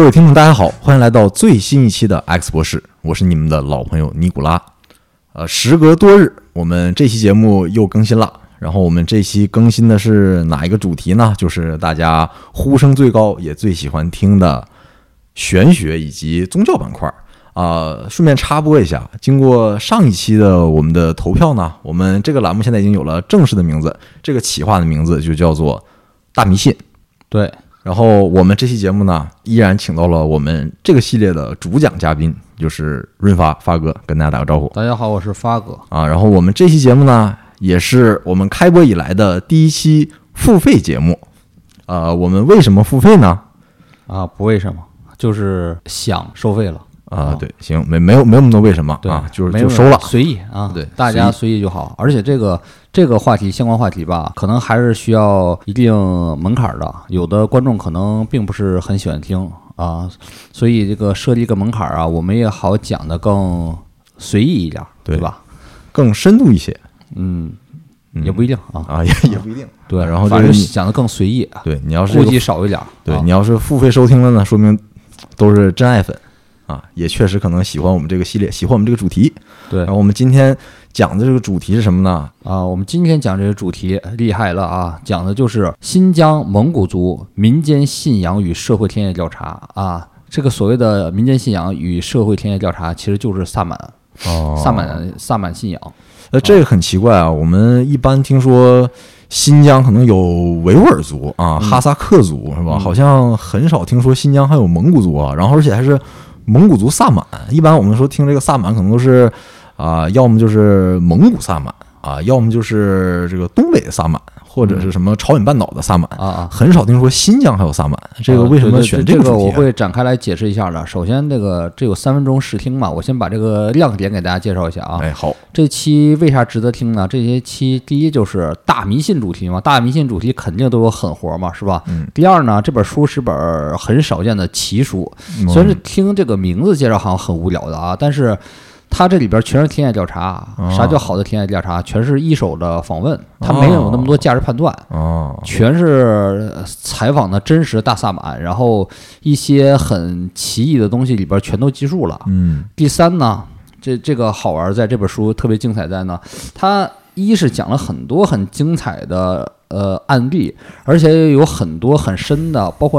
各位听众，大家好，欢迎来到最新一期的 X 博士，我是你们的老朋友尼古拉。呃，时隔多日，我们这期节目又更新了。然后我们这期更新的是哪一个主题呢？就是大家呼声最高也最喜欢听的玄学以及宗教板块儿。啊，顺便插播一下，经过上一期的我们的投票呢，我们这个栏目现在已经有了正式的名字，这个企划的名字就叫做“大迷信”。对，然后我们这期节目呢，依然请到了我们这个系列的主讲嘉宾，就是润发发哥，跟大家打个招呼大家好，我是发哥。啊。然后我们这期节目呢，也是我们开播以来的第一期付费节目。呃，我们为什么付费呢？啊，不为什么，就是想收费了。啊，对，行，没没有没有那么多为什么对啊，就是没有就收了。随意啊，对大家随随意就好。而且这个这个话题相关话题吧，可能还是需要一定门槛儿的。有的观众可能并不是很喜欢听啊，所以这个设立一个门槛儿啊，我们也好讲的更随意一点儿，对吧？更深度一些嗯，嗯也不一定啊。啊，也也不一定。对，然后反正这个你讲的更随意，对你要是顾这个忌少一点对你要是付费收听了呢，说明都是真爱粉啊，也确实可能喜欢我们这个系列，喜欢我们这个主题。对然后我们今天讲的这个主题是什么呢？啊，我们今天讲这个主题厉害了啊，讲的就是新疆蒙古族民间信仰与社会田野调查啊。这个所谓的民间信仰与社会田野调查，其实就是萨满，哦萨满萨满信仰。呃，这个很奇怪啊，我们一般听说新疆可能有维吾尔族啊、嗯哈萨克族是吧？嗯好像很少听说新疆还有蒙古族啊，然后而且还是蒙古族萨满。一般我们说听这个萨满，可能都是啊、要么就是蒙古萨满啊，要么就是这个东北的萨满，或者是什么朝鲜半岛的萨满。啊啊，很少听说新疆还有萨满，这个啊为什么对对对这个？我会展开来解释一下的。首先，这个这有三分钟试听嘛，我先把这个亮点给大家介绍一下啊。哎，好，这期为啥值得听呢？这些期第一就是大迷信主题嘛，大迷信主题肯定都有狠活嘛，是吧？嗯第二呢，这本书是本儿很少见的奇书，嗯虽然是听这个名字介绍好像很无聊的啊，但是它这里边全是田野调查。哦啥叫好的田野调查？全是一手的访问，他没有那么多价值判断。哦，全是呃采访的真实大萨满，然后一些很奇异的东西里边全都记述了。嗯第三呢，这这个好玩，在这本书特别精彩在呢，它一是讲了很多很精彩的呃案例，而且有很多很深的，包括让